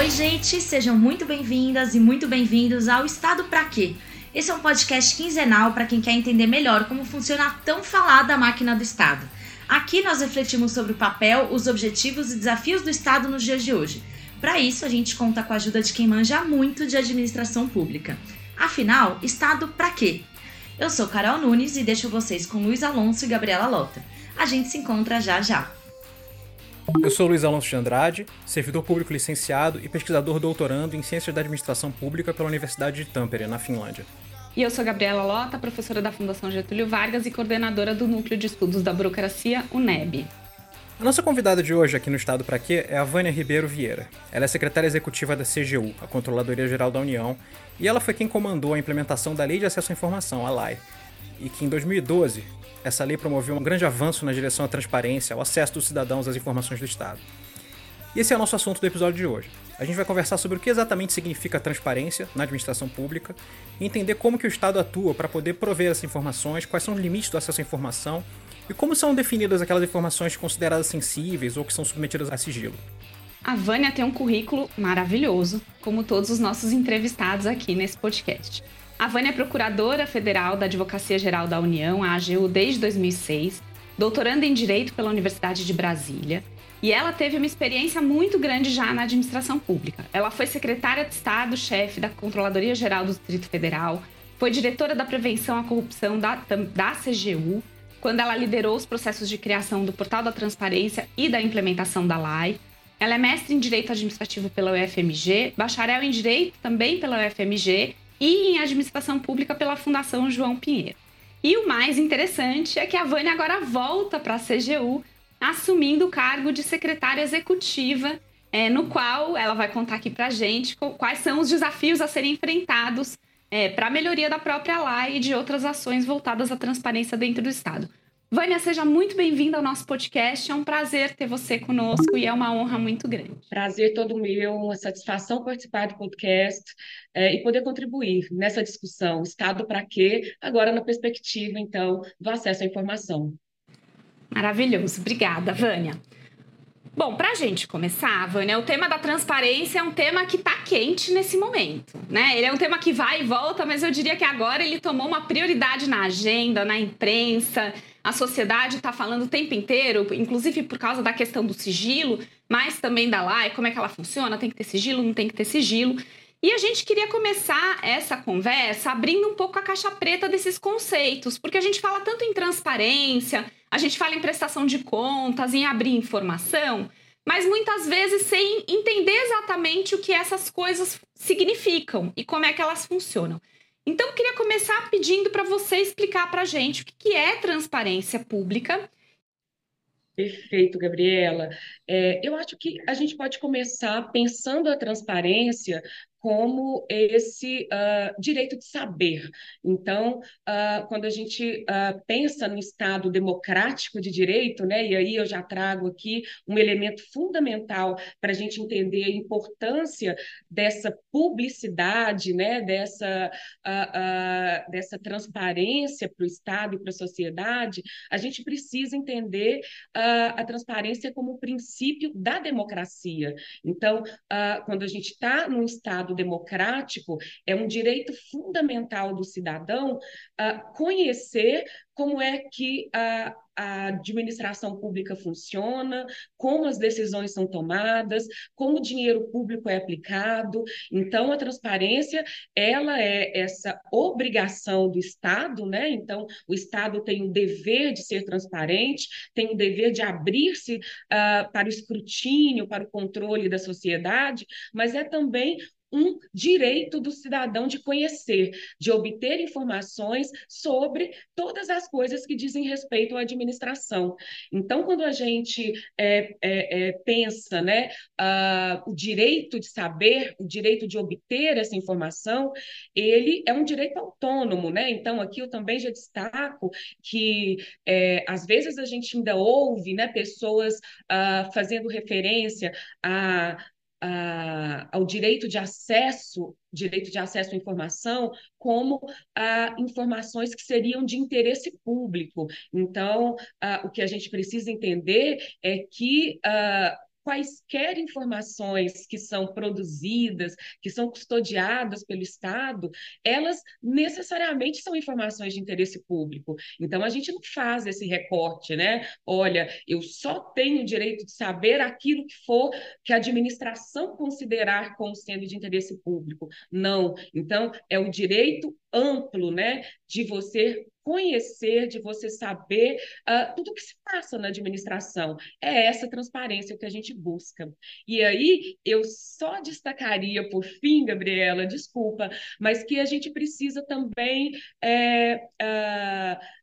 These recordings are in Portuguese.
Oi, gente, sejam muito bem-vindas e muito bem-vindos ao Estado Pra Quê? Esse é um podcast quinzenal para quem quer entender melhor como funciona a tão falada máquina do Estado. Aqui nós refletimos sobre o papel, os objetivos e desafios do Estado nos dias de hoje. Para isso, a gente conta com a ajuda de quem manja muito de administração pública. Afinal, Estado pra quê? Eu sou Carol Nunes e deixo vocês com Luiz Alonso e Gabriela Lota. A gente se encontra já já. Eu sou Luiz Alonso de Andrade, servidor público licenciado e pesquisador doutorando em Ciências da Administração Pública pela Universidade de Tampere, na Finlândia. E eu sou Gabriela Lota, professora da Fundação Getúlio Vargas e coordenadora do Núcleo de Estudos da Burocracia, UNEB. A nossa convidada de hoje aqui no Estado Pra Quê é a Vânia Ribeiro Vieira. Ela é secretária executiva da CGU, a Controladoria Geral da União, e ela foi quem comandou a implementação da Lei de Acesso à Informação, a LAI, e que em 2012 essa lei promoveu um grande avanço na direção à transparência, ao acesso dos cidadãos às informações do Estado. E esse é o nosso assunto do episódio de hoje. A gente vai conversar sobre o que exatamente significa transparência na administração pública e entender como que o Estado atua para poder prover essas informações, quais são os limites do acesso à informação e como são definidas aquelas informações consideradas sensíveis ou que são submetidas a sigilo. A Vânia tem um currículo maravilhoso, como todos os nossos entrevistados aqui nesse podcast. A Vânia é procuradora federal da Advocacia Geral da União, a AGU, desde 2006, doutoranda em Direito pela Universidade de Brasília, e ela teve uma experiência muito grande já na administração pública. Ela foi secretária de Estado, chefe da Controladoria Geral do Distrito Federal, foi diretora da Prevenção à Corrupção da, da CGU, quando ela liderou os processos de criação do Portal da Transparência e da implementação da LAI. Ela é mestre em Direito Administrativo pela UFMG, bacharel em Direito também pela UFMG e em administração pública pela Fundação João Pinheiro. E o mais interessante é que a Vânia agora volta para a CGU, assumindo o cargo de secretária executiva, é, no qual ela vai contar aqui para a gente quais são os desafios a serem enfrentados é, para a melhoria da própria lei e de outras ações voltadas à transparência dentro do Estado. Vânia, seja muito bem-vinda ao nosso podcast. É um prazer ter você conosco e é uma honra muito grande. Prazer todo meu, uma satisfação participar do podcast é, e poder contribuir nessa discussão. Estado para quê? Agora na perspectiva, então, do acesso à informação. Maravilhoso. Obrigada, Vânia. Bom, para a gente começar, Vânia, o tema da transparência é um tema que está quente nesse momento, né? Ele é um tema que vai e volta, mas eu diria que agora ele tomou uma prioridade na agenda, na imprensa, a sociedade está falando o tempo inteiro, inclusive por causa da questão do sigilo, mas também da lei, como é que ela funciona, tem que ter sigilo, não tem que ter sigilo. E a gente queria começar essa conversa abrindo um pouco a caixa preta desses conceitos, porque a gente fala tanto em transparência, a gente fala em prestação de contas, em abrir informação, mas muitas vezes sem entender exatamente o que essas coisas significam e como é que elas funcionam. Então, eu queria começar pedindo para você explicar para a gente o que é transparência pública. Perfeito, Gabriela. É, eu acho que a gente pode começar pensando a transparência como esse uh, direito de saber. Então, uh, quando a gente uh, pensa no Estado democrático de direito, né, e aí eu já trago aqui um elemento fundamental para a gente entender a importância dessa publicidade, né, dessa, dessa transparência para o Estado e para a sociedade, a gente precisa entender a transparência como princípio da democracia. Então, quando a gente está num Estado Estado democrático, é um direito fundamental do cidadão uh, conhecer como é que a, a administração pública funciona, como as decisões são tomadas, como o dinheiro público é aplicado. Então, a transparência, ela é essa obrigação do Estado, né? Então, o Estado tem o dever de ser transparente, tem o dever de abrir-se uh, para o escrutínio, para o controle da sociedade, mas é também um direito do cidadão de conhecer, de obter informações sobre todas as coisas que dizem respeito à administração. Então, quando a gente é, é, é, pensa né, o direito de saber, o direito de obter essa informação, ele é um direito autônomo. Né? Então, aqui eu também já destaco que, é, às vezes, a gente ainda ouve né, pessoas uh, fazendo referência a a, ao direito de acesso, direito de acesso à informação, como a informações que seriam de interesse público. Então, a, o que a gente precisa entender é que a, quaisquer informações que são produzidas, que são custodiadas pelo Estado, elas necessariamente são informações de interesse público. Então, a gente não faz esse recorte, né? Olha, eu só tenho o direito de saber aquilo que for que a administração considerar como sendo de interesse público. Não. Então, é o direito amplo, né, de você conhecer, de você saber uh, tudo o que se passa na administração. É essa transparência que a gente busca. E aí, eu só destacaria, por fim, Gabriela, desculpa, mas que a gente precisa também. É, uh,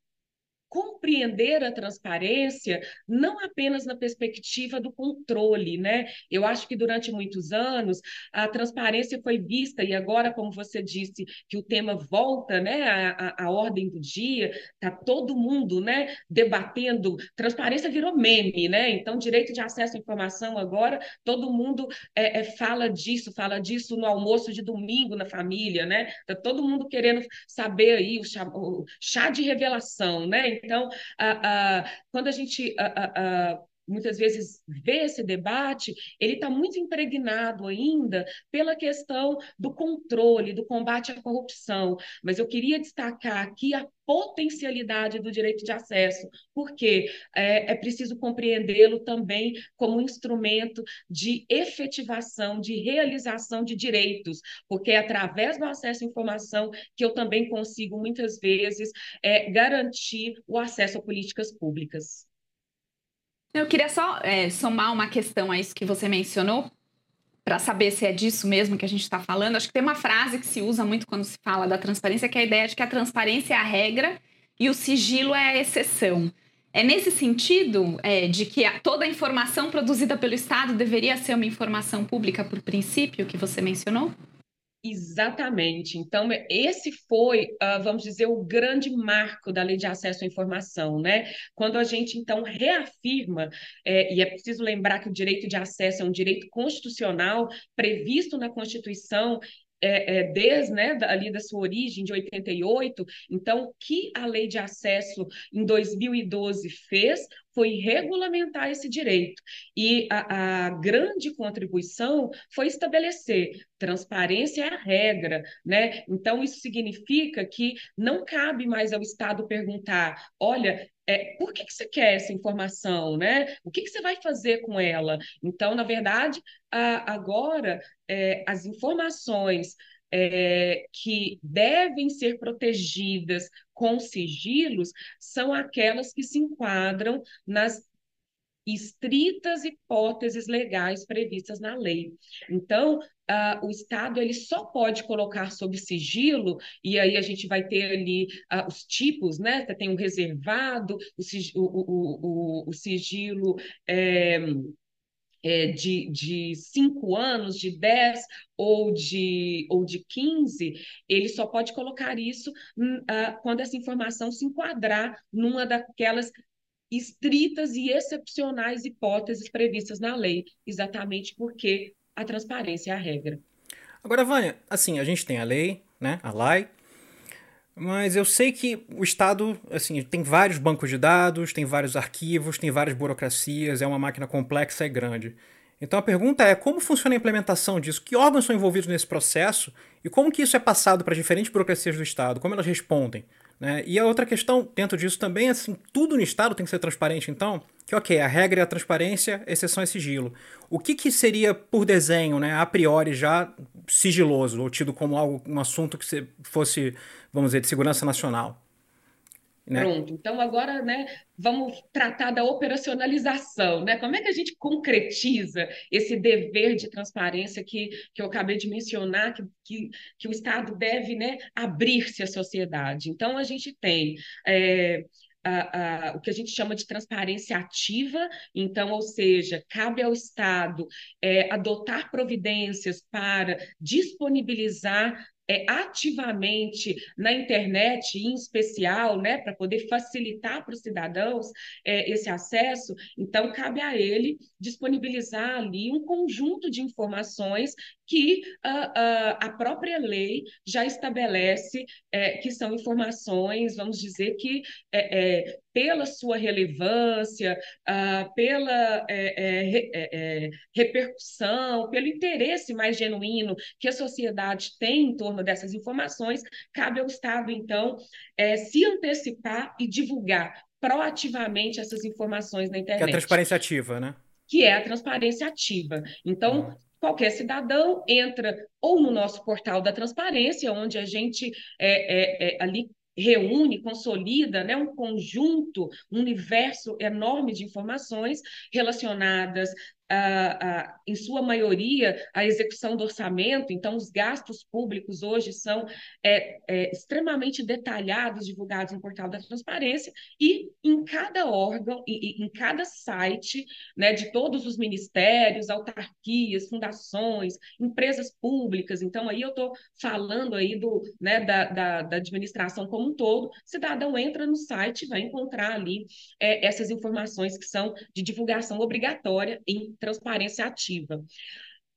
compreender a transparência não apenas na perspectiva do controle, né? Eu acho que durante muitos anos a transparência foi vista e agora, como você disse, que o tema volta, né, à, ordem do dia, tá todo mundo, né, debatendo. Transparência virou meme, né? Então, direito de acesso à informação agora, todo mundo é, é, fala disso, fala disso no almoço de domingo na família, né? Tá todo mundo querendo saber aí o chá, o chá de revelação, né? Então, a, a, quando a gente a, muitas vezes vê esse debate, ele está muito impregnado ainda pela questão do controle, do combate à corrupção. Mas eu queria destacar aqui a potencialidade do direito de acesso, porque é, é preciso compreendê-lo também como um instrumento de efetivação, de realização de direitos, porque é através do acesso à informação que eu também consigo, muitas vezes, é, garantir o acesso a políticas públicas. Eu queria só é, somar uma questão a isso que você mencionou, para saber se é disso mesmo que a gente está falando. Acho que tem uma frase que se usa muito quando se fala da transparência, que é a ideia de que a transparência é a regra e o sigilo é a exceção. É nesse sentido é, de que toda a informação produzida pelo Estado deveria ser uma informação pública por princípio, que você mencionou? Exatamente. Então, esse foi, uh, vamos dizer, o grande marco da Lei de Acesso à Informação, né? Quando a gente, então, reafirma, é, e é preciso lembrar que o direito de acesso é um direito constitucional previsto na Constituição é, é, desde né, ali da sua origem, de 88. Então, o que a lei de acesso em 2012 fez foi regulamentar esse direito. E a, a grande contribuição foi estabelecer transparência é a regra, né? Então, isso significa que não cabe mais ao Estado perguntar: olha, é, por que, que você quer essa informação, né? O que, que você vai fazer com ela? Então, na verdade, a, agora é, as informações é, que devem ser protegidas com sigilos são aquelas que se enquadram nas estritas hipóteses legais previstas na lei. Então, uh, o Estado ele só pode colocar sob sigilo, e aí a gente vai ter ali uh, os tipos, né? Tem um reservado, o, sigilo, o, o, o sigilo é, é, de, de cinco anos, de dez ou de, ou de 15, ele só pode colocar isso uh, quando essa informação se enquadrar numa daquelas estritas e excepcionais hipóteses previstas na lei, exatamente porque a transparência é a regra. Agora, Vânia, assim, a gente tem a lei, né, a LAI, mas eu sei que o Estado, assim, tem vários bancos de dados, tem vários arquivos, tem várias burocracias, é uma máquina complexa e grande. Então a pergunta é como funciona a implementação disso? Que órgãos são envolvidos nesse processo e como que isso é passado para diferentes burocracias do Estado? Como elas respondem? Né? E a outra questão dentro disso também, assim, tudo no Estado tem que ser transparente, então, que ok, a regra é a transparência, exceção é sigilo. O que, que seria, por desenho, né, a priori já sigiloso, ou tido como algo, um assunto que fosse, vamos dizer, de segurança nacional? Né? Pronto, então agora né, vamos tratar da operacionalização, né? Como é que a gente concretiza esse dever de transparência que, que eu acabei de mencionar, que, que, que o Estado deve né, abrir-se à sociedade? Então, a gente tem é, a, a, o que a gente chama de transparência ativa, então, ou seja, cabe ao Estado é, adotar providências para disponibilizar é, ativamente na internet, em especial, né, para poder facilitar para os cidadãos é, esse acesso, então cabe a ele disponibilizar ali um conjunto de informações que uh, a própria lei já estabelece é, que são informações, vamos dizer que é, é, pela sua relevância, uh, pela é, é, repercussão, pelo interesse mais genuíno que a sociedade tem em torno dessas informações, cabe ao Estado, então, se antecipar e divulgar proativamente essas informações na internet. Que é a transparência ativa, né? Que é a transparência ativa. Então, uhum. Qualquer cidadão entra ou no nosso portal da transparência, onde a gente é, é, é ali reúne, consolida né, um conjunto, um universo enorme de informações relacionadas em sua maioria, a execução do orçamento, então os gastos públicos hoje são é, é, extremamente detalhados, divulgados no portal da transparência, e em cada órgão, e, em cada site né, de todos os ministérios, autarquias, fundações, empresas públicas, então aí eu estou falando aí do, né, da, da, da, administração como um todo, cidadão entra no site vai encontrar ali é, essas informações que são de divulgação obrigatória em transparência ativa.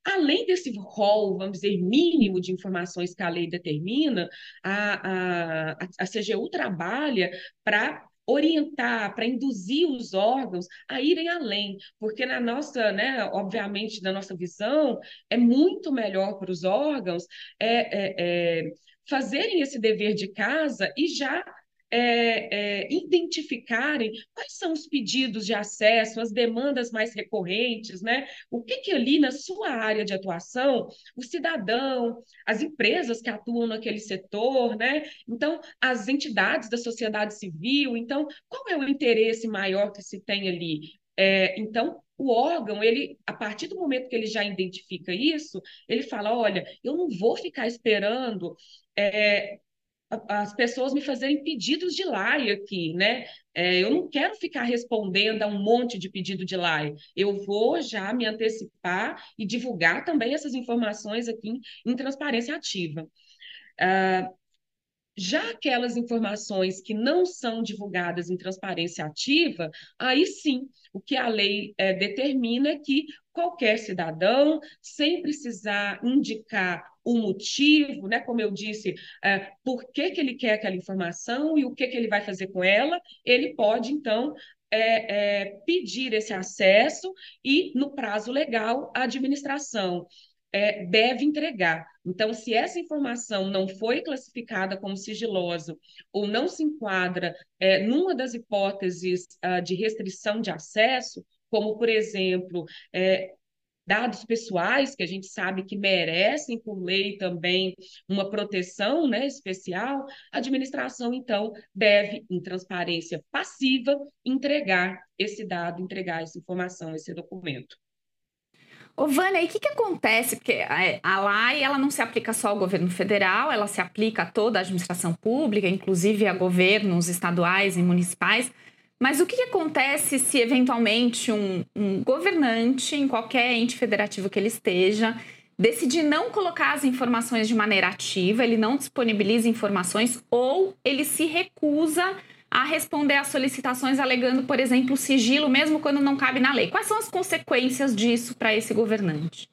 Além desse rol, vamos dizer, mínimo de informações que a lei determina, a, a, a CGU trabalha para orientar, para induzir os órgãos a irem além, porque na nossa, né, obviamente, na nossa visão, é muito melhor para os órgãos é, é, é, fazerem esse dever de casa e já é, é, identificarem quais são os pedidos de acesso, as demandas mais recorrentes, né? O que, que ali na sua área de atuação, o cidadão, as empresas que atuam naquele setor, né? Então, as entidades da sociedade civil, então, qual é o interesse maior que se tem ali? É, então, o órgão, ele, a partir do momento que ele já identifica isso, ele fala: olha, eu não vou ficar esperando é, as pessoas me fazerem pedidos de lei aqui, né? É, eu não quero ficar respondendo a um monte de pedido de lei. Eu vou já me antecipar e divulgar também essas informações aqui em, em transparência ativa. Ah, já aquelas informações que não são divulgadas em transparência ativa, aí sim, o que a lei é, determina é que qualquer cidadão, sem precisar indicar o motivo, né, como eu disse, é, por que, que ele quer aquela informação e o que, que ele vai fazer com ela, ele pode, então, é, é, pedir esse acesso e, no prazo legal, a administração é, deve entregar. Então, se essa informação não foi classificada como sigilosa ou não se enquadra é, numa das hipóteses uh, de restrição de acesso, como, por exemplo, é, dados pessoais, que a gente sabe que merecem, por lei, também uma proteção né, especial, a administração, então, deve, em transparência passiva, entregar esse dado, entregar essa informação, esse documento. Ô, Vânia, e o que, que acontece? Porque é, a lei ela não se aplica só ao governo federal, ela se aplica a toda a administração pública, inclusive a governos estaduais e municipais. Mas o que, que acontece se, eventualmente, um, um governante, em qualquer ente federativo que ele esteja, decidir não colocar as informações de maneira ativa, ele não disponibiliza informações ou ele se recusa a responder às solicitações alegando, por exemplo, sigilo, mesmo quando não cabe na lei. Quais são as consequências disso para esse governante?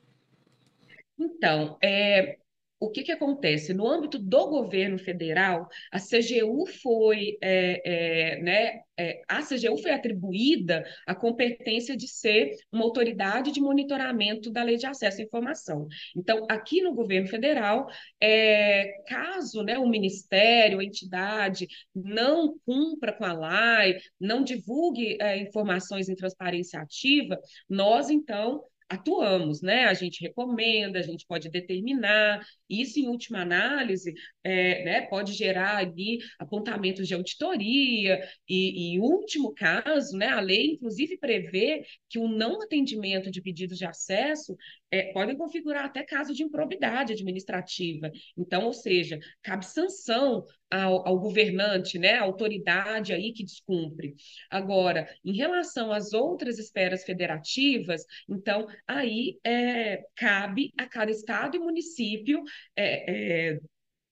Então, é, o que, que acontece? No âmbito do governo federal, a CGU foi, é, é, né, é, a CGU foi atribuída a competência de ser uma autoridade de monitoramento da lei de acesso à informação. Então, aqui no governo federal, é, caso né, o ministério, a entidade, não cumpra com a lei, não divulgue é, informações em transparência ativa, nós, então, atuamos, né? A gente recomenda, a gente pode determinar, isso, em última análise, é, né, pode gerar ali apontamentos de auditoria, e, em último caso, né, a lei, inclusive, prevê que o não atendimento de pedidos de acesso é, podem configurar até caso de improbidade administrativa. Então, ou seja, cabe sanção ao, ao, governante, né, à autoridade aí que descumpre. Agora, em relação às outras esferas federativas, então, aí é, cabe a cada estado e município, é, é,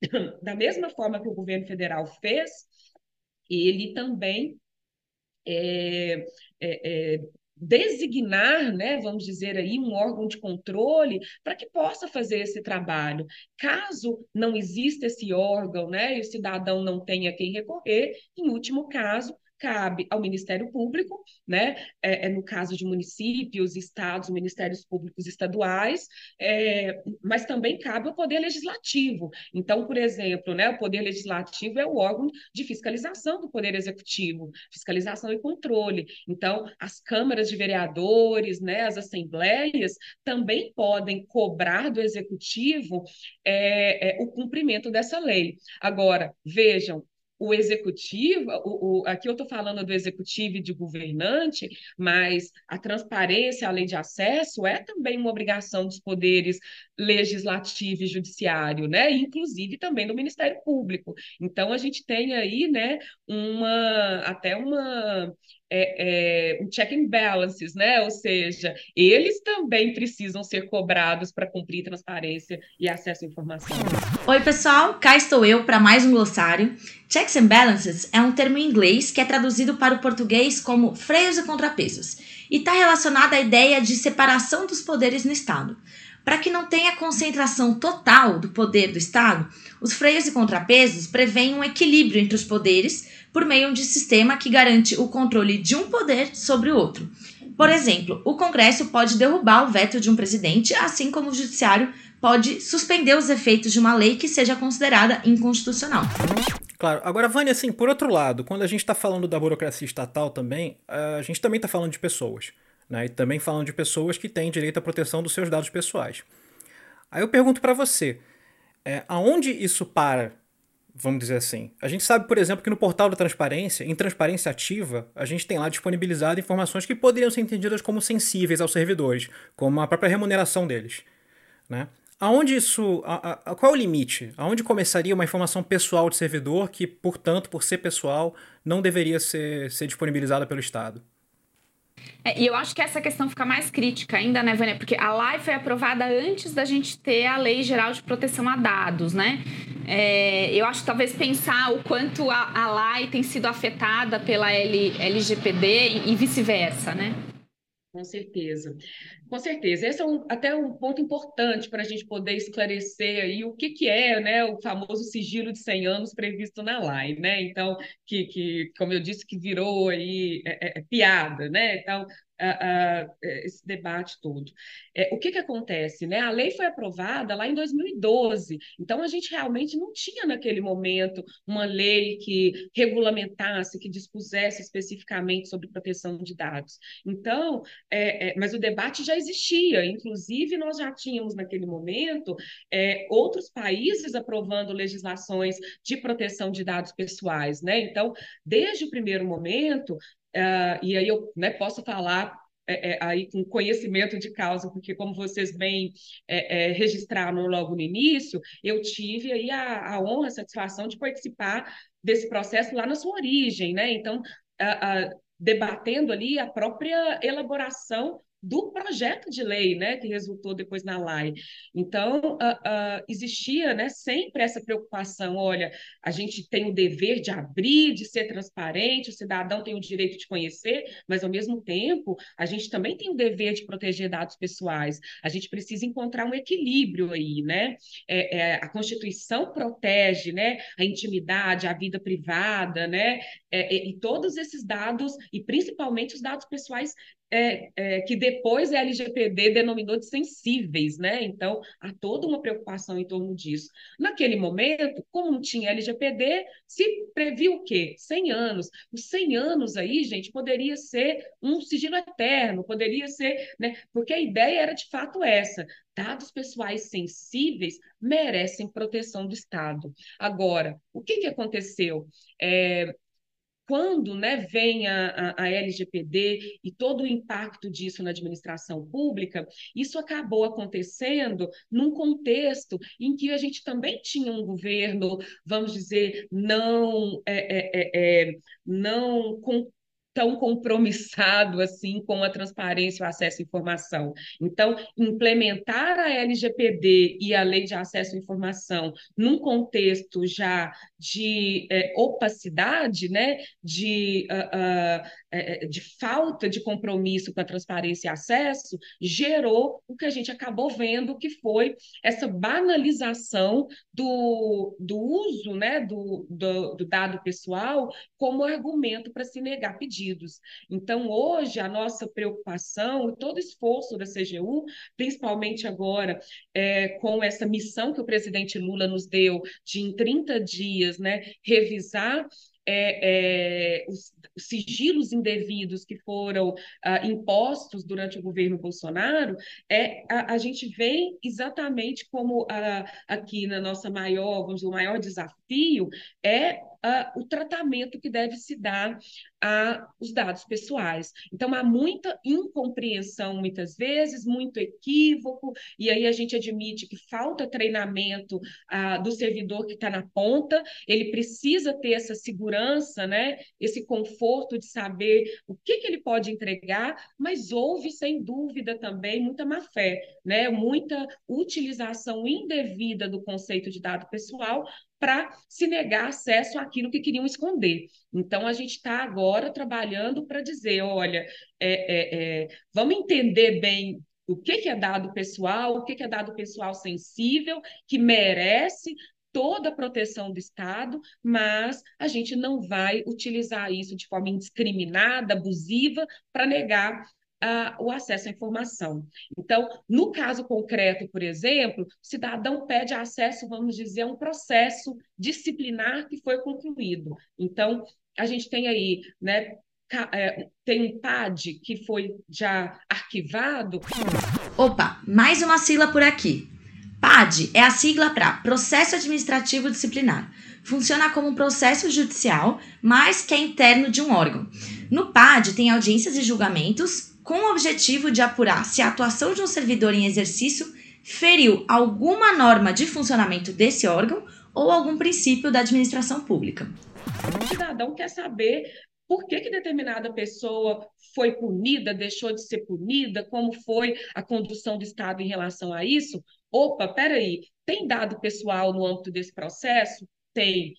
da mesma forma que o governo federal fez, ele também é, é, é designar, né, vamos dizer aí, um órgão de controle para que possa fazer esse trabalho. Caso não exista esse órgão, né, e o cidadão não tenha quem recorrer, em último caso, cabe ao Ministério Público, né? É, é, no caso de municípios, estados, ministérios públicos estaduais, é, mas também cabe ao Poder Legislativo. Então, por exemplo, né, o Poder Legislativo é o órgão de fiscalização do Poder Executivo, fiscalização e controle. Então, as câmaras de vereadores, né, as assembleias, também podem cobrar do Executivo é, é o cumprimento dessa lei. Agora, vejam, o executivo, o, o, aqui eu estou falando do executivo e de governante, mas a transparência, a lei de acesso é também uma obrigação dos poderes legislativo e judiciário, né? Inclusive também do Ministério Público. Então a gente tem aí, né, uma até uma é, é, um check and balances, né? Ou seja, eles também precisam ser cobrados para cumprir transparência e acesso à informação. Oi, pessoal, cá estou eu para mais um glossário. Checks and balances é um termo em inglês que é traduzido para o português como freios e contrapesos e está relacionado à ideia de separação dos poderes no Estado. Para que não tenha concentração total do poder do Estado, os freios e contrapesos prevêem um equilíbrio entre os poderes por meio de um sistema que garante o controle de um poder sobre o outro. Por exemplo, o Congresso pode derrubar o veto de um presidente, assim como o Judiciário pode suspender os efeitos de uma lei que seja considerada inconstitucional. Claro. Agora, Vânia, assim, por outro lado, quando a gente está falando da burocracia estatal também, a gente também está falando de pessoas. Né? E também falando de pessoas que têm direito à proteção dos seus dados pessoais. Aí eu pergunto para você, é, aonde isso para vamos dizer assim. A gente sabe, por exemplo, que no portal da transparência, em transparência ativa, a gente tem lá disponibilizado informações que poderiam ser entendidas como sensíveis aos servidores, como a própria remuneração deles. Né? Aonde isso. A, a, qual é o limite? Aonde começaria uma informação pessoal de servidor que, portanto, por ser pessoal, não deveria ser, ser disponibilizada pelo Estado? É, e eu acho que essa questão fica mais crítica ainda, né, Vânia? Porque a lei foi aprovada antes da gente ter a Lei Geral de Proteção a Dados, né? É, eu acho talvez pensar o quanto a, a lei tem sido afetada pela LGPD e, e vice-versa, né? Com certeza. Com certeza. Esse é um, até um ponto importante para a gente poder esclarecer aí o que, que é né, o famoso sigilo de 100 anos previsto na lei, né? Então, que, que como eu disse, que virou aí é, é, é piada, né? Então, uh, uh, esse debate todo. É, o que, que acontece? Né? A lei foi aprovada lá em 2012, então a gente realmente não tinha naquele momento uma lei que regulamentasse, que dispusesse especificamente sobre proteção de dados. Então, é, é, mas o debate já existia, inclusive nós já tínhamos naquele momento é, outros países aprovando legislações de proteção de dados pessoais, né? Então, desde o primeiro momento, Uh, e aí eu né, posso falar é, é, aí com conhecimento de causa, porque como vocês bem é, é registraram logo no início, eu tive aí a, a, honra, a satisfação de participar desse processo lá na sua origem, né? Então, debatendo ali a própria elaboração do projeto de lei, né, que resultou depois na lei. Então, uh, uh, existia, né, sempre essa preocupação, olha, a gente tem o dever de abrir, de ser transparente, o cidadão tem o direito de conhecer, mas, ao mesmo tempo, a gente também tem o dever de proteger dados pessoais. A gente precisa encontrar um equilíbrio aí, né? É, é, a Constituição protege, né, a intimidade, a vida privada, né, é, é e todos esses dados, e principalmente os dados pessoais é, é, que depois a LGPD denominou de sensíveis, né? Então, há toda uma preocupação em torno disso. Naquele momento, como não tinha LGPD, se previu o quê? 100 anos. Os 100 anos aí, gente, poderia ser um sigilo eterno, poderia ser, né? Porque a ideia era de fato essa. Dados pessoais sensíveis merecem proteção do Estado. Agora, o que, que aconteceu? É, quando né, vem a, a, LGPD e todo o impacto disso na administração pública, isso acabou acontecendo num contexto em que a gente também tinha um governo, vamos dizer, não, é, é, é, é não com tão compromissado assim com a transparência e o acesso à informação. Então, implementar a LGPD e a Lei de Acesso à Informação num contexto já de é, opacidade, né, de, uh, uh, de falta de compromisso com a transparência e acesso, gerou o que a gente acabou vendo, que foi essa banalização do, do uso né, do, do, do dado pessoal como argumento para se negar pedidos. Então, hoje, a nossa preocupação e todo esforço da CGU, principalmente agora é, com essa missão que o presidente Lula nos deu de, em 30 dias, né, revisar é, é, os, os, sigilos indevidos que foram ah, impostos durante o governo Bolsonaro, é, a, a gente vê exatamente como a, aqui na nossa maior, vamos dizer, o maior desafio é uh, o tratamento que deve se dar aos dados pessoais. Então, há muita incompreensão, muitas vezes, muito equívoco, e aí a gente admite que falta treinamento uh, do servidor que está na ponta, ele precisa ter essa segurança, né, esse conforto de saber o que, que ele pode entregar, mas houve, sem dúvida, também muita má-fé, né, muita utilização indevida do conceito de dado pessoal para se negar acesso àquilo que queriam esconder. Então, a gente está agora trabalhando para dizer: olha, é, é, é, vamos entender bem o que, que é dado pessoal, o que, que é dado pessoal sensível, que merece toda a proteção do Estado, mas a gente não vai utilizar isso de forma indiscriminada, abusiva, para negar o acesso à informação. Então, no caso concreto, por exemplo, o cidadão pede acesso, vamos dizer, a um processo disciplinar que foi concluído. Então, a gente tem aí, né, é, tem um PAD que foi já arquivado. Opa, mais uma sigla por aqui. PAD é a sigla para Processo Administrativo Disciplinar. Funciona como um processo judicial, mas que é interno de um órgão. No PAD tem audiências e julgamentos com o objetivo de apurar se a atuação de um servidor em exercício feriu alguma norma de funcionamento desse órgão ou algum princípio da administração pública. O cidadão quer saber por que, que determinada pessoa foi punida, deixou de ser punida, como foi a condução do Estado em relação a isso. Opa, peraí, tem dado pessoal no âmbito desse processo? Tem.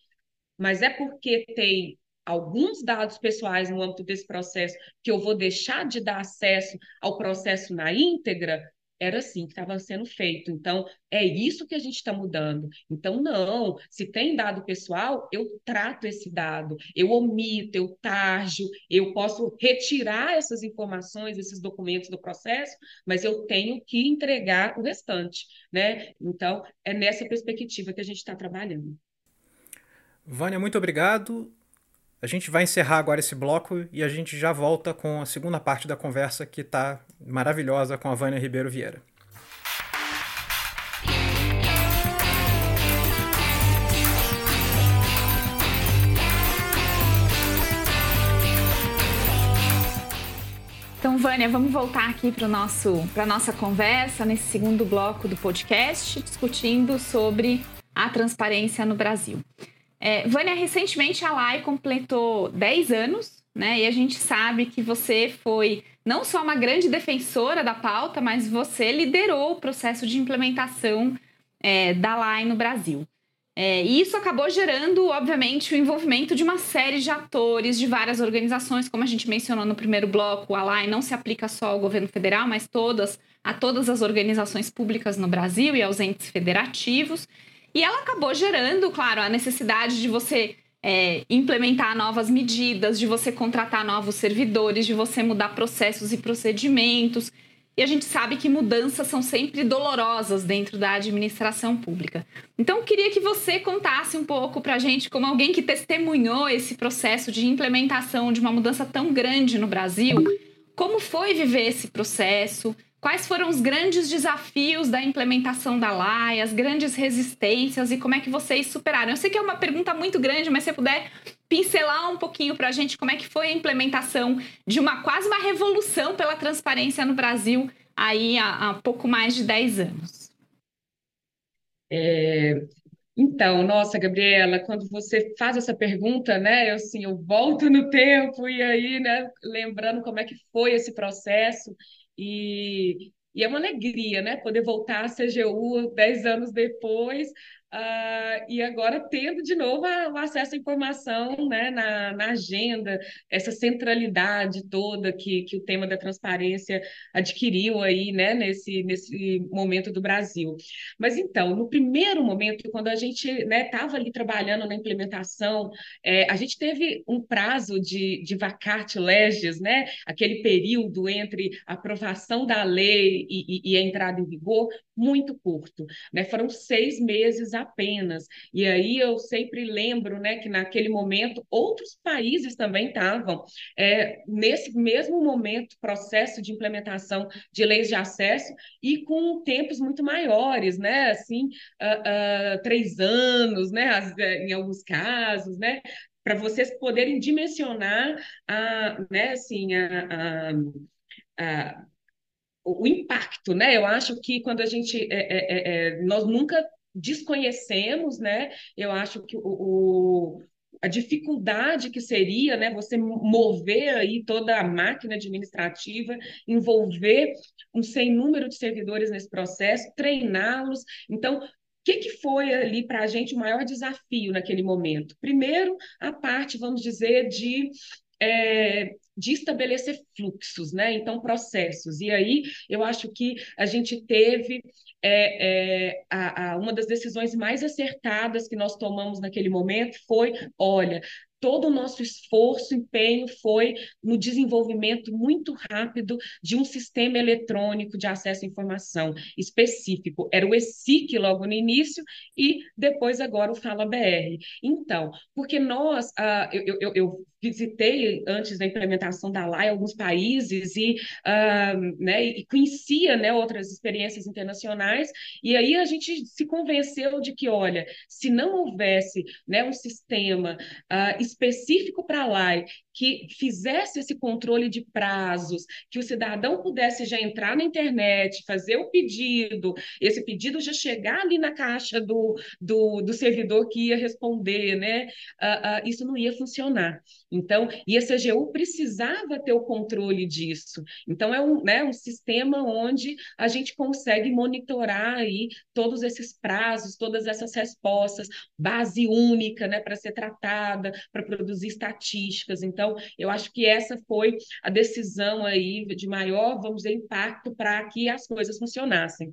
Mas é porque tem alguns dados pessoais no âmbito desse processo que eu vou deixar de dar acesso ao processo na íntegra, era assim que estava sendo feito. Então, é isso que a gente está mudando. Então, não, se tem dado pessoal, eu trato esse dado, eu omito, eu tarjo, eu posso retirar essas informações, esses documentos do processo, mas eu tenho que entregar o restante, né? Então, é nessa perspectiva que a gente está trabalhando. Vânia, muito obrigado. A gente vai encerrar agora esse bloco e a gente já volta com a segunda parte da conversa que está maravilhosa com a Vânia Ribeiro Vieira. Então, Vânia, vamos voltar aqui para a nossa conversa nesse segundo bloco do podcast, discutindo sobre a transparência no Brasil. É, Vânia, recentemente a LAI completou 10 anos, né? E a gente sabe que você foi não só uma grande defensora da pauta, mas você liderou o processo de implementação é, da LAI no Brasil. É, e isso acabou gerando, obviamente, o envolvimento de uma série de atores, de várias organizações, como a gente mencionou no primeiro bloco, a LAI não se aplica só ao governo federal, mas todas, a todas as organizações públicas no Brasil e aos entes federativos. E ela acabou gerando, claro, a necessidade de você é, implementar novas medidas, de você contratar novos servidores, de você mudar processos e procedimentos. E a gente sabe que mudanças são sempre dolorosas dentro da administração pública. Então, eu queria que você contasse um pouco para a gente, como alguém que testemunhou esse processo de implementação de uma mudança tão grande no Brasil, como foi viver esse processo? Quais foram os grandes desafios da implementação da LAI, as grandes resistências e como é que vocês superaram? Eu sei que é uma pergunta muito grande, mas se puder pincelar um pouquinho para a gente como é que foi a implementação de uma quase uma revolução pela transparência no Brasil aí há, há pouco mais de 10 anos. É, Então, nossa, Gabriela, quando você faz essa pergunta, né, eu assim, eu volto no tempo e aí, né, lembrando como é que foi esse processo e, e é uma alegria, né, poder voltar à CGU dez anos depois, Uh, e agora tendo de novo o acesso à informação né, na, na, agenda, essa centralidade toda que, que o tema da transparência adquiriu aí né, nesse, nesse momento do Brasil. Mas então, no primeiro momento, quando a gente estava né, ali trabalhando na implementação, é, a gente teve um prazo de, de vacate legis, né, aquele período entre a aprovação da lei e, e, e a entrada em vigor, muito curto. Né? Foram seis meses apenas. E aí eu sempre lembro né, que naquele momento outros países também estavam é, nesse mesmo momento, processo de implementação de leis de acesso e com tempos muito maiores, né? Assim, uh, uh, três anos, né? É, em alguns casos, né? Para vocês poderem dimensionar a, né, assim, a, a, a o impacto, né? Eu acho que quando a gente é, é, é, nós nunca desconhecemos, né? Eu acho que o, o, a dificuldade que seria, né, você mover aí toda a máquina administrativa, envolver um sem número de servidores nesse processo, treiná-los. Então, o que, que foi ali para a gente o maior desafio naquele momento? Primeiro, a parte, vamos dizer, de é, de estabelecer fluxos, né? Então, processos. E aí, eu acho que a gente teve é, é, a, a, uma das decisões mais acertadas que nós tomamos naquele momento foi: olha, todo o nosso esforço, empenho foi no desenvolvimento muito rápido de um sistema eletrônico de acesso à informação específico. Era o ESIC logo no início e depois agora o Fala BR. Então, porque nós, uh, eu, eu, eu, visitei antes da implementação da LAI alguns países e, uh, né, e conhecia né, outras experiências internacionais e aí a gente se convenceu de que, olha, se não houvesse né, um sistema uh, específico para a que fizesse esse controle de prazos, que o cidadão pudesse já entrar na internet, fazer o pedido, esse pedido já chegar ali na caixa do, do, do servidor que ia responder, né? Uh, uh, isso não ia funcionar. Então, e a CGU precisava ter o controle disso. Então, é um, né, um sistema onde a gente consegue monitorar aí todos esses prazos, todas essas respostas, base única né, para ser tratada, para produzir estatísticas. Então, eu acho que essa foi a decisão aí de maior, vamos dizer, impacto para que as coisas funcionassem.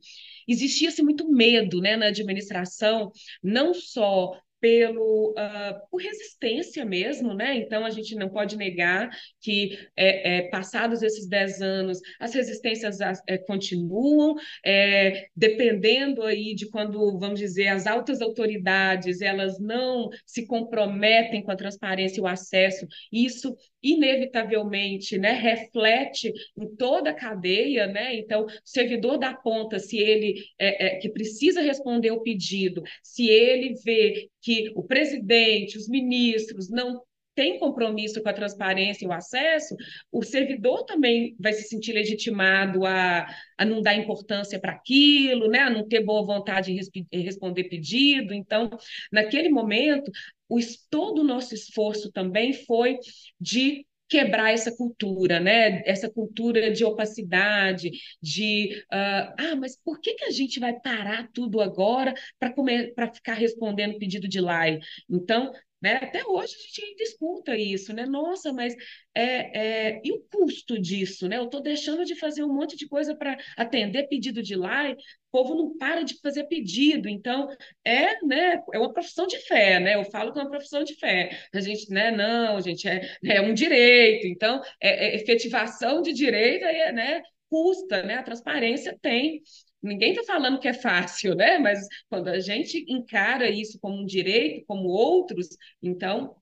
Existia-se muito medo né, na administração, não só pelo, uh, por resistência mesmo, né? Então, a gente não pode negar que, é, é, passados esses 10 anos, as resistências é, continuam, é, dependendo aí de quando, vamos dizer, as altas autoridades, elas não se comprometem com a transparência e o acesso, isso inevitavelmente, né, reflete em toda a cadeia, né? Então, servidor da ponta, se ele é, é, que precisa responder o pedido, se ele vê que o presidente, os ministros não tem compromisso com a transparência e o acesso, o servidor também vai se sentir legitimado a, a não dar importância para aquilo, né? a não ter boa vontade em responder pedido. Então, naquele momento, o, todo o nosso esforço também foi de quebrar essa cultura, né? Essa cultura de opacidade, de uh, ah, mas por que, que a gente vai parar tudo agora para ficar respondendo pedido de like? Então, né? Até hoje a gente disputa isso, né? Nossa, mas é, é... e o custo disso, né? Eu estou deixando de fazer um monte de coisa para atender pedido de like, o povo não para de fazer pedido, então é, né? É uma profissão de fé, né? Eu falo que é uma profissão de fé. A gente, né? Não, gente, é, é um direito, então é, é efetivação de direito, é, né? Custa, né? A transparência tem Ninguém está falando que é fácil, né? Mas quando a gente encara isso como um direito, como outros, então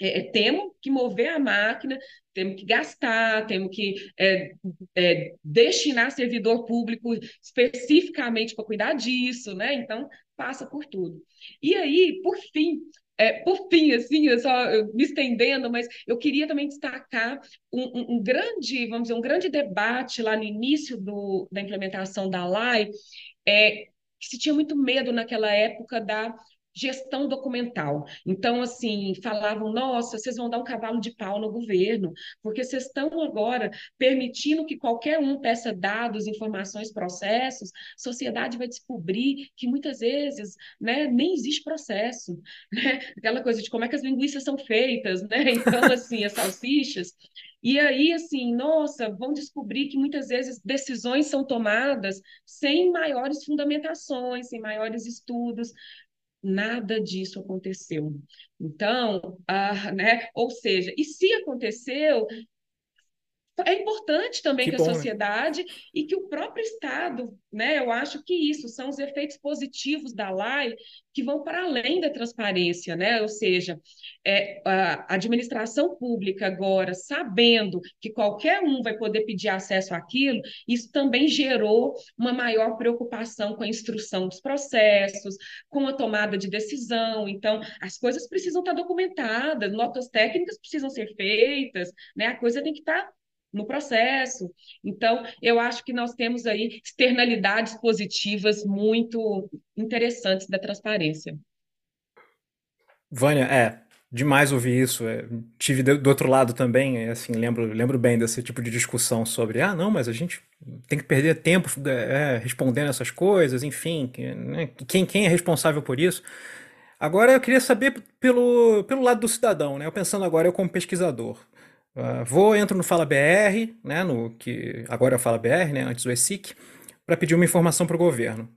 é, é, temos que mover a máquina, temos que gastar, temos que é, é, destinar servidor público especificamente para cuidar disso, né? Então, passa por tudo. E aí, por fim, é, por fim, assim, eu só eu, me estendendo, mas eu queria também destacar um, um, um, grande, vamos dizer, um grande debate lá no início do, da implementação da LAI, é, que se tinha muito medo naquela época da gestão documental. Então, assim, falavam: nossa, vocês vão dar um cavalo de pau no governo, porque vocês estão agora permitindo que qualquer um peça dados, informações, processos, sociedade vai descobrir que muitas vezes né, nem existe processo. Né? Aquela coisa de como é que as linguiças são feitas, né? Então, assim, as salsichas. E aí, assim, nossa, vão descobrir que muitas vezes decisões são tomadas sem maiores fundamentações, sem maiores estudos. Nada disso aconteceu. Então, ah, né? Ou seja, e se aconteceu, é importante também que, que bom, a né? sociedade né? e que o próprio Estado, né? Eu acho que isso são os efeitos positivos da lei que vão para além da transparência, né? Ou seja, é, a administração pública agora, sabendo que qualquer um vai poder pedir acesso àquilo, isso também gerou uma maior preocupação com a instrução dos processos, com a tomada de decisão. Então, as coisas precisam estar documentadas, notas técnicas precisam ser feitas, né? A coisa tem que estar no processo. Então, eu acho que nós temos aí externalidades positivas muito interessantes da transparência. Vânia, é demais ouvir isso. É, tive do outro lado também, é, assim, lembro, lembro bem desse tipo de discussão sobre, ah, não, mas a gente tem que perder tempo é, respondendo essas coisas, enfim, né, quem, quem é responsável por isso? Agora eu queria saber pelo, pelo lado do cidadão, né? Eu pensando agora eu como pesquisador. Uh, vou, entro no Fala BR, né, no, que agora é o Fala BR, né, antes o ESIC, para pedir uma informação para o governo.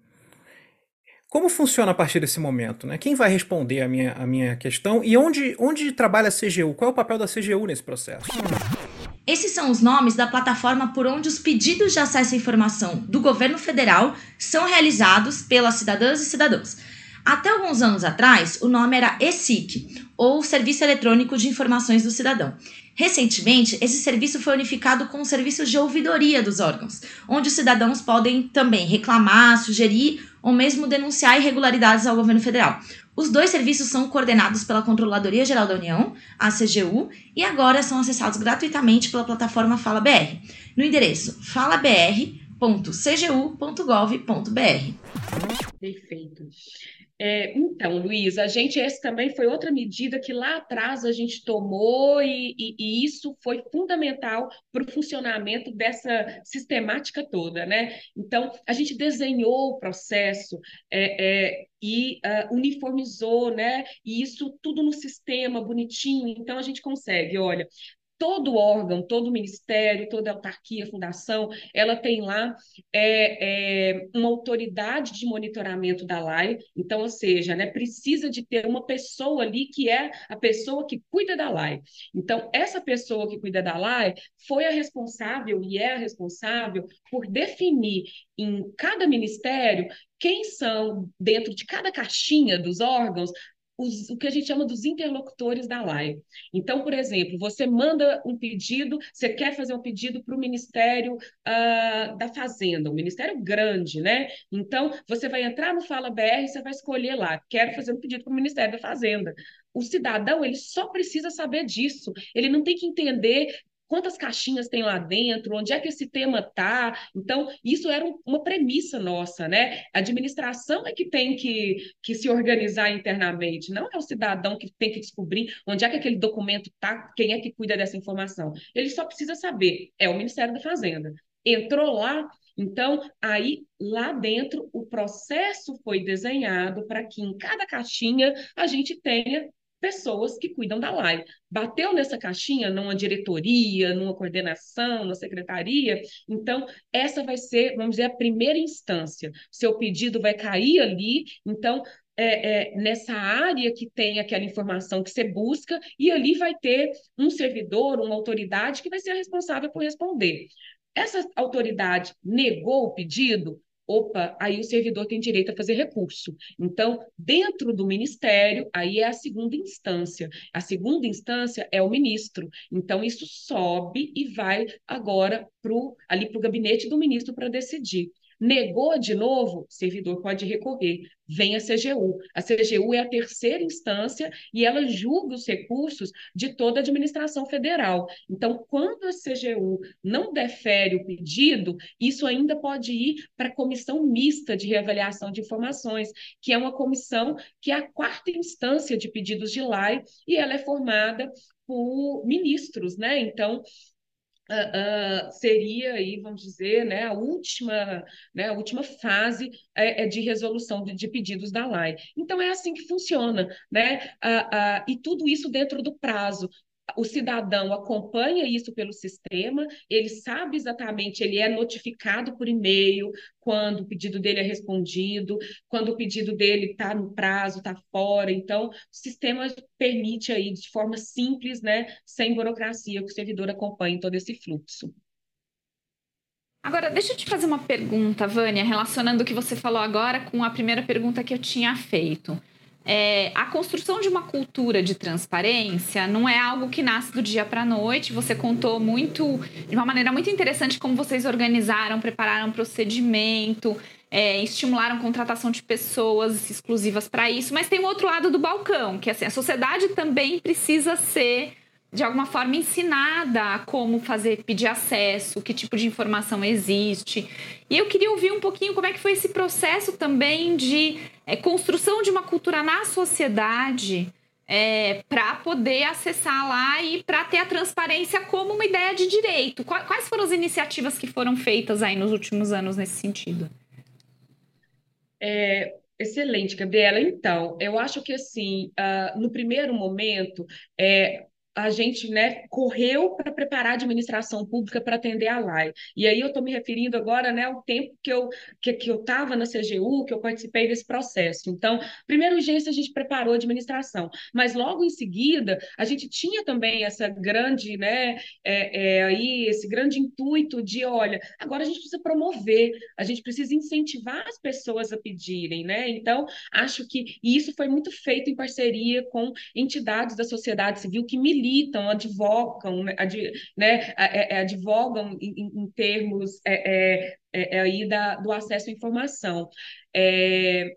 Como funciona a partir desse momento? Né? Quem vai responder a minha, a minha questão e onde, onde trabalha a CGU? Qual é o papel da CGU nesse processo? Esses são os nomes da plataforma por onde os pedidos de acesso à informação do governo federal são realizados pelas cidadãs e cidadãos. Até alguns anos atrás, o nome era ESIC, ou Serviço Eletrônico de Informações do Cidadão. Recentemente, esse serviço foi unificado com o serviço de ouvidoria dos órgãos, onde os cidadãos podem também reclamar, sugerir ou mesmo denunciar irregularidades ao governo federal. Os dois serviços são coordenados pela Controladoria Geral da União, a CGU, e agora são acessados gratuitamente pela plataforma Fala BR, no endereço falabr.cgu.gov.br. Perfeito. É, então, Luiz, a gente, essa também foi outra medida que lá atrás a gente tomou e, e, e isso foi fundamental para o funcionamento dessa sistemática toda, né? Então, a gente desenhou o processo é, é, e uh, uniformizou, né? E isso tudo no sistema, bonitinho. Então, a gente consegue, olha, todo órgão, todo ministério, toda autarquia, fundação, ela tem lá é, é, uma autoridade de monitoramento da LAI, então, ou seja, né, precisa de ter uma pessoa ali que é a pessoa que cuida da LAI. Então, essa pessoa que cuida da LAI foi a responsável e é a responsável por definir em cada ministério quem são, dentro de cada caixinha dos órgãos, os, o que a gente chama dos interlocutores da live. Então, por exemplo, você manda um pedido, você quer fazer um pedido para o Ministério uh, da Fazenda, um ministério grande, né? Então, você vai entrar no Fala BR e você vai escolher lá, quero fazer um pedido para o Ministério da Fazenda. O cidadão, ele só precisa saber disso. Ele não tem que entender quantas caixinhas tem lá dentro, onde é que esse tema está. Então, isso era uma premissa nossa, né? A administração é que tem que, que se organizar internamente, não é o cidadão que tem que descobrir onde é que aquele documento está, quem é que cuida dessa informação. Ele só precisa saber, é o Ministério da Fazenda. Entrou lá, então, aí lá dentro, o processo foi desenhado para que em cada caixinha a gente tenha pessoas que cuidam da live. Bateu nessa caixinha numa diretoria, numa coordenação, na secretaria, então essa vai ser, vamos dizer, a primeira instância. Seu pedido vai cair ali, então é, é, nessa área que tem aquela informação que você busca, e ali vai ter um servidor, uma autoridade que vai ser responsável por responder. Essa autoridade negou o pedido, opa, aí o servidor tem direito a fazer recurso. Então, dentro do ministério, aí é a segunda instância. A segunda instância é o ministro. Então, isso sobe e vai agora pro, ali para o gabinete do ministro para decidir. Negou de novo, servidor pode recorrer. Vem a CGU. A CGU é a terceira instância e ela julga os recursos de toda a administração federal. Então, quando a CGU não defere o pedido, isso ainda pode ir para a comissão mista de reavaliação de informações, que é uma comissão que é a quarta instância de pedidos de lei e ela é formada por ministros, né? Então, Uh, uh, seria aí, vamos dizer, né, a última, né, a última fase é, é de resolução de, de, pedidos da LAI. Então é assim que funciona, né? Uh, e tudo isso dentro do prazo o cidadão acompanha isso pelo sistema, ele sabe exatamente, ele é notificado por e-mail quando o pedido dele é respondido, quando o pedido dele está no prazo, está fora. Então, o sistema permite aí, de forma simples, né, sem burocracia, que o servidor acompanhe todo esse fluxo. Agora, deixa eu te fazer uma pergunta, Vânia, relacionando o que você falou agora com a primeira pergunta que eu tinha feito. É, a construção de uma cultura de transparência não é algo que nasce do dia para a noite. Você contou muito, de uma maneira muito interessante, como vocês organizaram, prepararam procedimento, é, estimularam contratação de pessoas exclusivas para isso. Mas tem o outro lado do balcão, que assim, a sociedade também precisa ser de alguma forma ensinada a como fazer, pedir acesso, que tipo de informação existe. E eu queria ouvir um pouquinho como é que foi esse processo também de é, construção de uma cultura na sociedade é, para poder acessar lá e para ter a transparência como uma ideia de direito. Quais foram as iniciativas que foram feitas aí nos últimos anos nesse sentido? É, excelente, Gabriela. Então, eu acho que assim, uh, no primeiro momento, é, a gente né, correu para preparar a administração pública para atender a LAI. E aí eu estou me referindo agora né, ao tempo que eu que, que eu estava na CGU, que eu participei desse processo. Então, primeira urgência, a gente preparou a administração, mas logo em seguida, a gente tinha também essa grande, né, é, é, aí, esse grande intuito de, olha, agora a gente precisa promover, a gente precisa incentivar as pessoas a pedirem, né? Então, acho que isso foi muito feito em parceria com entidades da sociedade civil que militam militam, advogam, ad, né, é, é, advogam em, em termos é, é, é, aí da, do acesso à informação. É,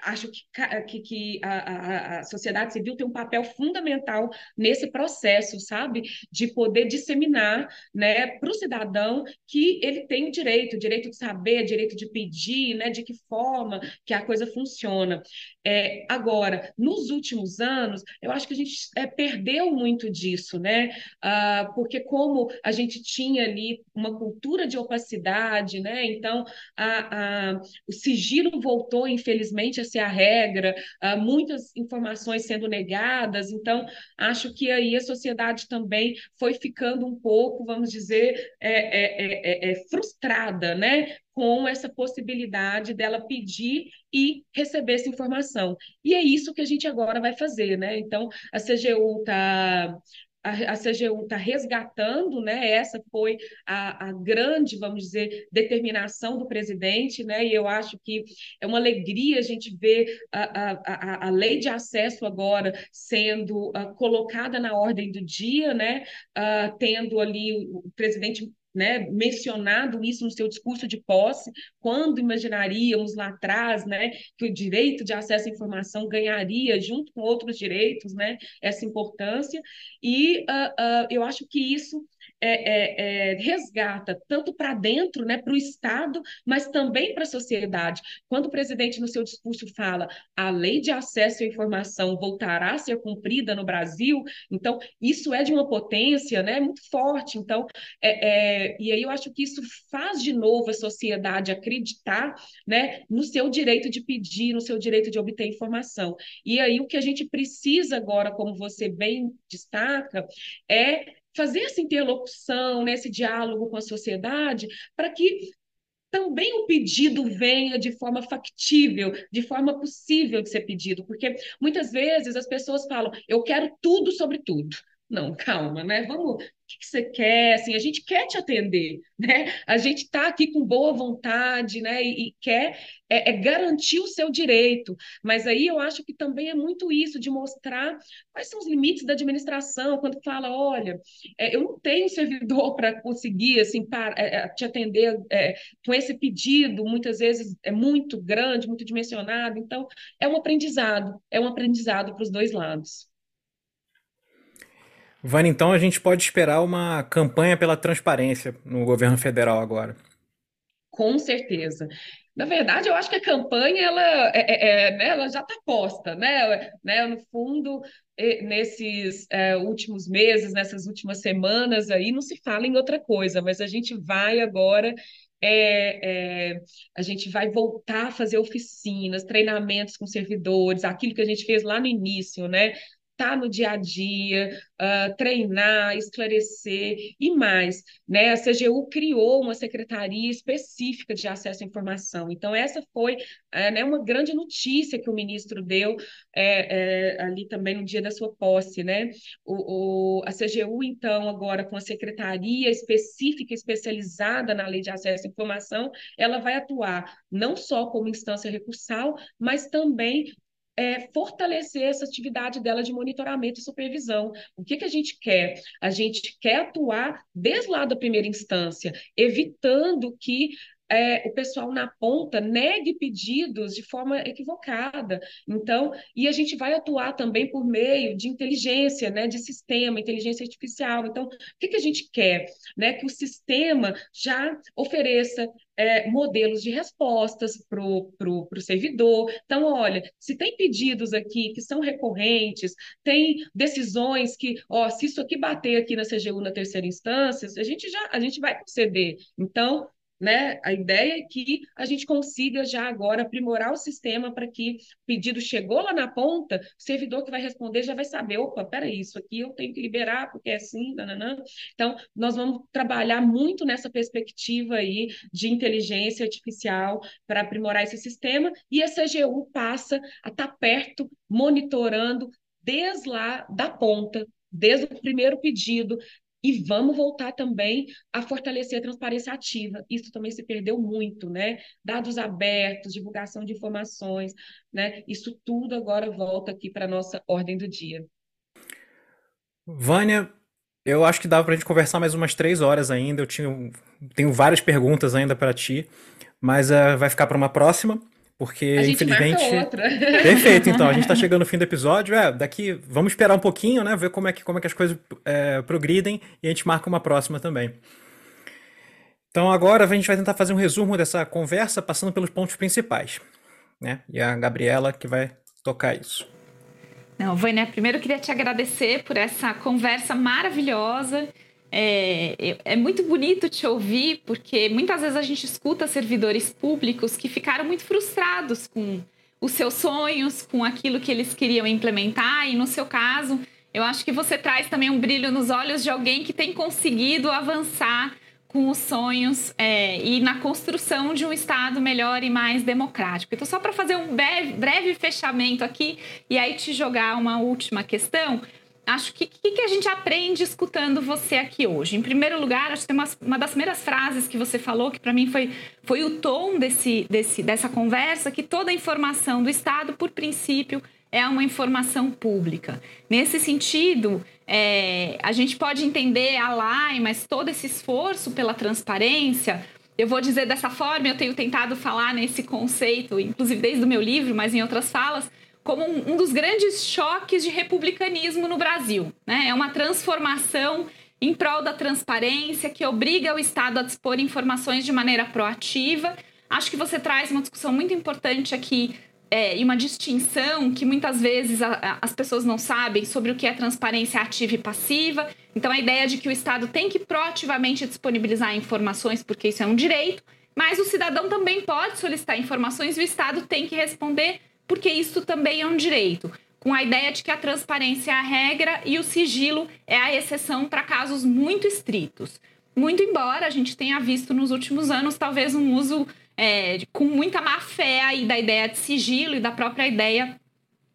acho que, que, que a, a, sociedade civil tem um papel fundamental nesse processo, sabe? De poder disseminar né, para o cidadão que ele tem o direito, o direito de saber, direito de pedir, né, de que forma que a coisa funciona. É, agora, nos últimos anos, eu acho que a gente é, perdeu muito disso, né? Ah, porque como a gente tinha ali uma cultura de opacidade, né? Então, a, a, o sigilo voltou, infelizmente, a ser a regra, uh, muitas informações sendo negadas. Então, acho que aí a sociedade também foi ficando um pouco, vamos dizer, é, é, é, é, é frustrada, né? com essa possibilidade dela pedir e receber essa informação. E é isso que a gente agora vai fazer, né? Então, a CGU está a, CGU está resgatando, né? Essa foi a, a, grande, vamos dizer, determinação do presidente, né? E eu acho que é uma alegria a gente ver a, a, a lei de acesso agora sendo uh, colocada na ordem do dia, né? Uh, tendo ali o presidente né, mencionado isso no seu discurso de posse, quando imaginaríamos lá atrás né, que o direito de acesso à informação ganharia, junto com outros direitos, né, essa importância. E uh, uh, eu acho que isso é, é, é, resgata tanto para dentro, né, para o Estado, mas também para a sociedade. Quando o presidente, no seu discurso, fala a lei de acesso à informação voltará a ser cumprida no Brasil, então isso é de uma potência né, muito forte. Então, é, e aí eu acho que isso faz de novo a sociedade acreditar né, no seu direito de pedir, no seu direito de obter informação. E aí o que a gente precisa agora, como você bem destaca, é fazer essa interlocução, né, esse diálogo com a sociedade, para que também o pedido venha de forma factível, de forma possível de ser pedido, porque muitas vezes as pessoas falam, eu quero tudo sobre tudo. Não, calma, né? Vamos, que, que você quer? Assim, a gente quer te atender, né? A gente está aqui com boa vontade, né? E, e quer é, é, garantir o seu direito. Mas aí eu acho que também é muito isso de mostrar quais são os limites da administração quando fala, olha, é, eu não tenho servidor para conseguir assim para, é, é, te atender é, com esse pedido. Muitas vezes é muito grande, muito dimensionado. Então é um aprendizado, é um aprendizado para os dois lados. Vânia, então a gente pode esperar uma campanha pela transparência no governo federal agora. Com certeza. Na verdade, eu acho que a campanha ela, é, é, é né, ela já está posta, né? né? No fundo, nesses é, últimos meses, nessas últimas semanas aí, não se fala em outra coisa, mas a gente vai agora é, é, a gente vai voltar a fazer oficinas, treinamentos com servidores, aquilo que a gente fez lá no início, né? Estar tá no dia a dia, uh, treinar, esclarecer e mais. Né? A CGU criou uma secretaria específica de acesso à informação. Então, essa foi é, né, uma grande notícia que o ministro deu é, é, ali também no dia da sua posse. Né? O, o, a CGU, então, agora com a secretaria específica, especializada na lei de acesso à informação, ela vai atuar não só como instância recursal, mas também é, fortalecer essa atividade dela de monitoramento e supervisão. O que, que a gente quer? A gente quer atuar desde lá da primeira instância, evitando que é, o pessoal na ponta negue pedidos de forma equivocada. Então, e a gente vai atuar também por meio de inteligência, né, de sistema, inteligência artificial. Então, o que, que a gente quer? Né, que o sistema já ofereça é, modelos de respostas para o servidor. Então, olha, se tem pedidos aqui que são recorrentes, tem decisões que, ó, se isso aqui bater aqui na CGU na terceira instância, a gente já a gente vai conceder. Então, né? A ideia é que a gente consiga já agora aprimorar o sistema para que o pedido chegou lá na ponta, o servidor que vai responder já vai saber, opa, peraí, isso aqui eu tenho que liberar porque é assim, nananã. Então, nós vamos trabalhar muito nessa perspectiva aí de inteligência artificial para aprimorar esse sistema e a CGU passa a estar tá perto, monitorando desde lá da ponta, desde o primeiro pedido, e vamos voltar também a fortalecer a transparência ativa. Isso também se perdeu muito, né? Dados abertos, divulgação de informações, né? Isso tudo agora volta aqui para a nossa ordem do dia. Vânia, eu acho que dava para a gente conversar mais umas três horas ainda. Eu tinha, tenho várias perguntas ainda para ti, mas uh, vai ficar para uma próxima. Porque, a gente infelizmente. Marca outra. Perfeito, então. A gente está chegando no fim do episódio. É, daqui. Vamos esperar um pouquinho, né? Ver como é que, como é que as coisas é, progridem e a gente marca uma próxima também. Então agora a gente vai tentar fazer um resumo dessa conversa, passando pelos pontos principais. Né? E a Gabriela que vai tocar isso. Não, Vânia, primeiro eu queria te agradecer por essa conversa maravilhosa. É, é muito bonito te ouvir, porque muitas vezes a gente escuta servidores públicos que ficaram muito frustrados com os seus sonhos, com aquilo que eles queriam implementar, e no seu caso, eu acho que você traz também um brilho nos olhos de alguém que tem conseguido avançar com os sonhos é, e na construção de um Estado melhor e mais democrático. Então, só para fazer um breve, breve fechamento aqui e aí te jogar uma última questão, acho que que, que, a gente aprende escutando você aqui hoje? Em primeiro lugar, acho que tem uma, uma das primeiras frases que você falou, que para mim foi, foi o tom desse, desse, dessa conversa, que toda informação do Estado, por princípio, é uma informação pública. Nesse sentido, é, a gente pode entender a LAI, mas todo esse esforço pela transparência, eu vou dizer dessa forma, eu tenho tentado falar nesse conceito, inclusive desde o meu livro, mas em outras falas, como um, um dos grandes choques de republicanismo no Brasil. Né? É uma transformação em prol da transparência que obriga o Estado a dispor informações de maneira proativa. Acho que você traz uma discussão muito importante aqui é, e uma distinção que muitas vezes a, a, as pessoas não sabem sobre o que é transparência ativa e passiva. Então, a ideia de que o Estado tem que proativamente disponibilizar informações, porque isso é um direito, mas o cidadão também pode solicitar informações e o Estado tem que responder porque isso também é um direito, com a ideia de que a transparência é a regra e o sigilo é a exceção para casos muito estritos. Muito embora a gente tenha visto nos últimos anos talvez um uso é, com muita má fé aí da ideia de sigilo e da própria ideia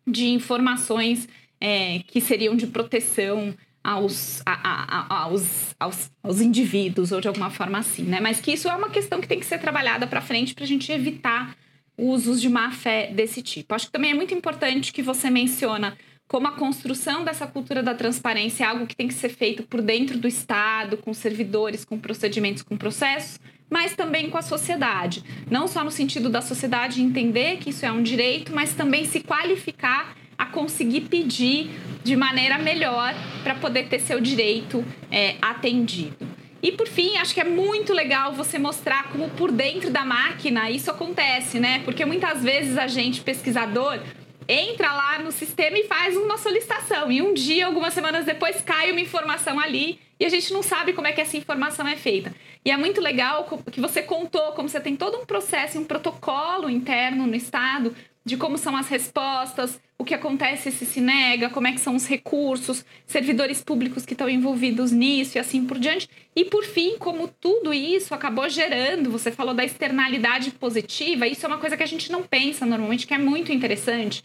de informações é, que seriam de proteção aos, a, a, aos, aos, aos indivíduos, ou de alguma forma assim, né? Mas que isso é uma questão que tem que ser trabalhada para frente para a gente evitar usos de má fé desse tipo. Acho que também é muito importante que você menciona como a construção dessa cultura da transparência é algo que tem que ser feito por dentro do Estado, com servidores, com procedimentos, com processos, mas também com a sociedade. Não só no sentido da sociedade entender que isso é um direito, mas também se qualificar a conseguir pedir de maneira melhor para poder ter seu direito é, atendido. E por fim, acho que é muito legal você mostrar como por dentro da máquina isso acontece, né? Porque muitas vezes a gente, pesquisador, entra lá no sistema e faz uma solicitação. E um dia, algumas semanas depois, cai uma informação ali e a gente não sabe como é que essa informação é feita. E é muito legal que você contou como você tem todo um processo, um protocolo interno no Estado de como são as respostas, o que acontece se se nega, como é que são os recursos, servidores públicos que estão envolvidos nisso e assim por diante. E por fim, como tudo isso acabou gerando, você falou da externalidade positiva, isso é uma coisa que a gente não pensa normalmente, que é muito interessante,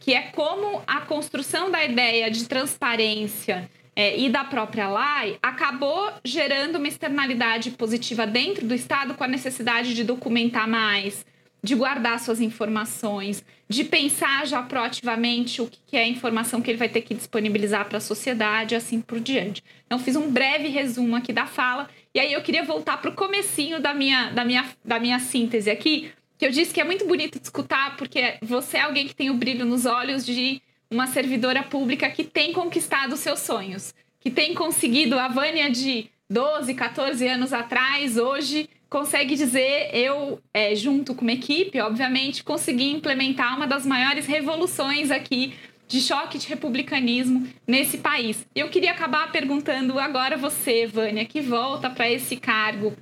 que é como a construção da ideia de transparência é, e da própria lei acabou gerando uma externalidade positiva dentro do Estado com a necessidade de documentar mais, de guardar suas informações, de pensar já proativamente o que é a informação que ele vai ter que disponibilizar para a sociedade, assim por diante. Então, fiz um breve resumo aqui da fala, e aí eu queria voltar para o comecinho da minha, da, minha, da minha síntese aqui, que eu disse que é muito bonito de escutar, porque você é alguém que tem o brilho nos olhos de uma servidora pública que tem conquistado seus sonhos, que tem conseguido a Vânia de 12, 14 anos atrás, hoje consegue dizer, eu, é, junto com uma equipe, obviamente, consegui implementar uma das maiores revoluções aqui de choque de republicanismo nesse país. Eu queria acabar perguntando agora você, Vânia, que volta para esse cargo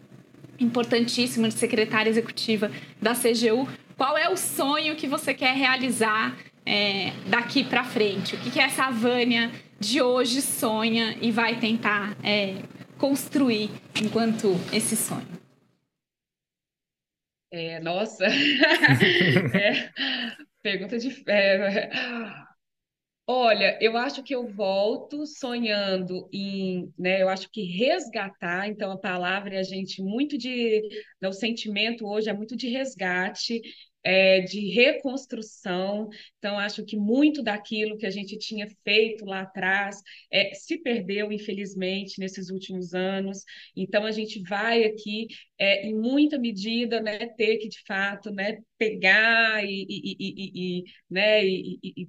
importantíssimo de secretária executiva da CGU, qual é o sonho que você quer realizar é, daqui para frente? O que, que essa Vânia de hoje sonha e vai tentar é, construir enquanto esse sonho? É, nossa, é, pergunta de. É, olha, eu acho que eu volto sonhando em, né? Eu acho que resgatar, então a palavra é a gente muito de, né, o sentimento hoje é muito de resgate é, de reconstrução. Então, acho que muito daquilo que a gente tinha feito lá atrás é, se perdeu, infelizmente, nesses últimos anos. Então, a gente vai aqui, é, em muita medida, né, ter que, de fato, né, pegar e, e, e, e né, e,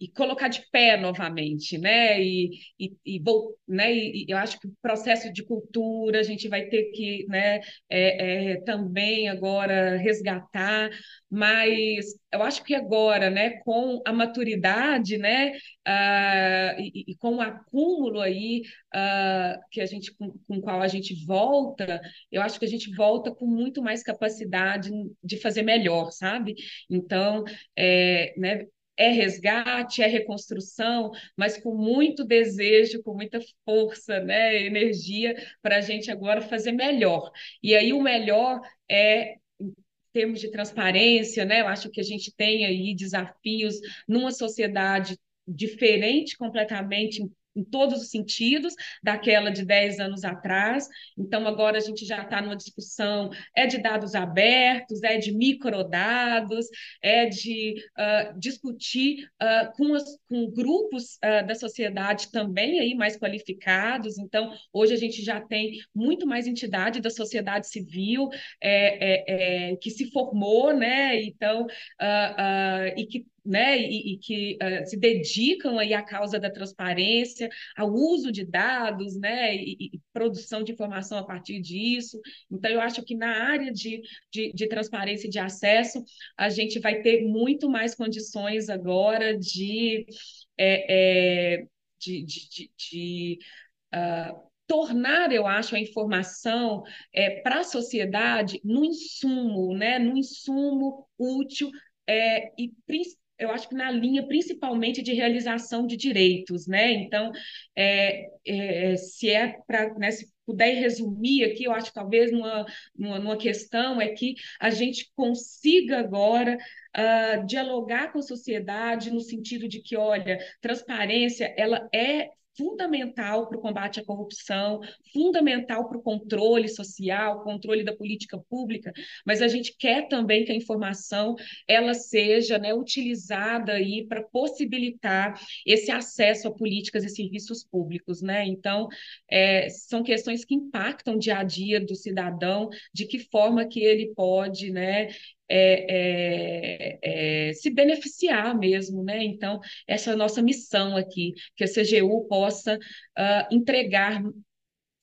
e colocar de pé novamente, né? E, e, e, né? e, eu acho que o processo de cultura a gente vai ter que né, é, é, também agora resgatar, mas eu acho que agora, né, com a maturidade, né, uh, e, e, com o acúmulo aí uh, que a gente com, com o qual a gente volta, eu acho que a gente volta com muito mais capacidade de fazer melhor, sabe? Então, é, né, é resgate, é reconstrução, mas com muito desejo, com muita força, né, energia para a gente agora fazer melhor. E aí o melhor é em termos de transparência, né? Eu acho que a gente tem aí desafios numa sociedade diferente completamente em todos os sentidos daquela de 10 anos atrás. Então, agora a gente já está numa discussão, é de dados abertos, é de microdados, é de uh, discutir uh, com, as, com grupos uh, da sociedade também aí mais qualificados. Então, hoje a gente já tem muito mais entidade da sociedade civil é, é, é, que se formou, né? Então, e que né, e, e que uh, se dedicam aí à causa da transparência, ao uso de dados, né, e, e, produção de informação a partir disso. Então, eu acho que na área de, de, de transparência e de acesso, a gente vai ter muito mais condições agora de, é, é, de, de, de, uh, tornar, eu acho, a informação é, para a sociedade no insumo, né, no insumo útil é, e eu acho que na linha principalmente de realização de direitos, né? Então, é, é, se é para, né, se puder resumir aqui, eu acho que talvez numa, numa, numa questão é que a gente consiga agora uh, dialogar com a sociedade no sentido de que, olha, transparência ela é fundamental para o combate à corrupção, fundamental para o controle social, controle da política pública, mas a gente quer também que a informação ela seja né, utilizada aí para possibilitar esse acesso a políticas e serviços públicos, né? Então, é, são questões que impactam o dia a dia do cidadão, de que forma que ele pode, né, é, é, é, se beneficiar mesmo, né? Então, essa é a nossa missão aqui, que a CGU possa uh, entregar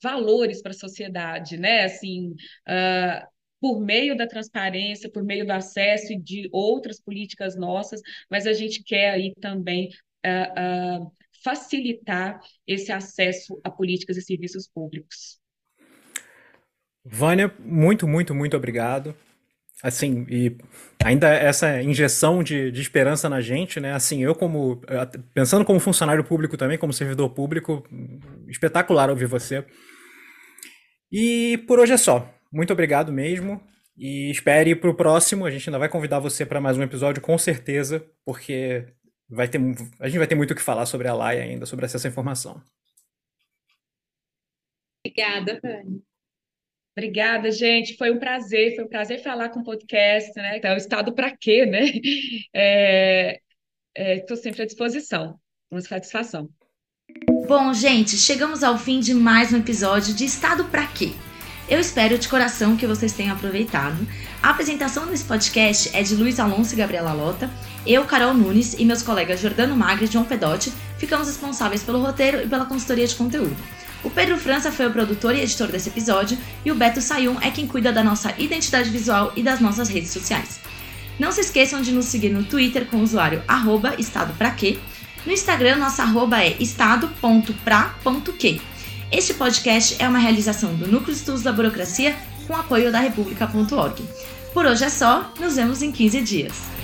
valores para a sociedade, né? Assim, uh, por meio da transparência, por meio do acesso e de outras políticas nossas, mas a gente quer aí também uh, facilitar esse acesso a políticas e serviços públicos. Vânia, muito, muito, muito obrigado. Assim, e ainda essa injeção de, de esperança na gente, né? Assim, eu como, pensando como funcionário público também, como servidor público, espetacular ouvir você. E por hoje é só. Muito obrigado mesmo. E espere para o próximo. A gente ainda vai convidar você para mais um episódio, com certeza, porque vai ter, a gente vai ter muito o que falar sobre a Laia ainda, sobre acesso à informação. Obrigada, Fanny. Obrigada, gente. Foi um prazer, foi um prazer falar com o podcast, né? Então, estado para quê, né? Estou é, é, sempre à disposição. Uma satisfação. Bom, gente, chegamos ao fim de mais um episódio de Estado para quê? Eu espero de coração que vocês tenham aproveitado. A apresentação desse podcast é de Luiz Alonso e Gabriela Lota. Eu, Carol Nunes e meus colegas Jordano Magri e João Pedotti ficamos responsáveis pelo roteiro e pela consultoria de conteúdo. O Pedro França foi o produtor e editor desse episódio e o Beto Sayum é quem cuida da nossa identidade visual e das nossas redes sociais. Não se esqueçam de nos seguir no Twitter com o usuário arroba estado pra quê. No Instagram, nossa arroba é estado.pra.que. Este podcast é uma realização do Núcleo de Estudos da Burocracia com apoio da República.org. Por hoje é só, nos vemos em 15 dias.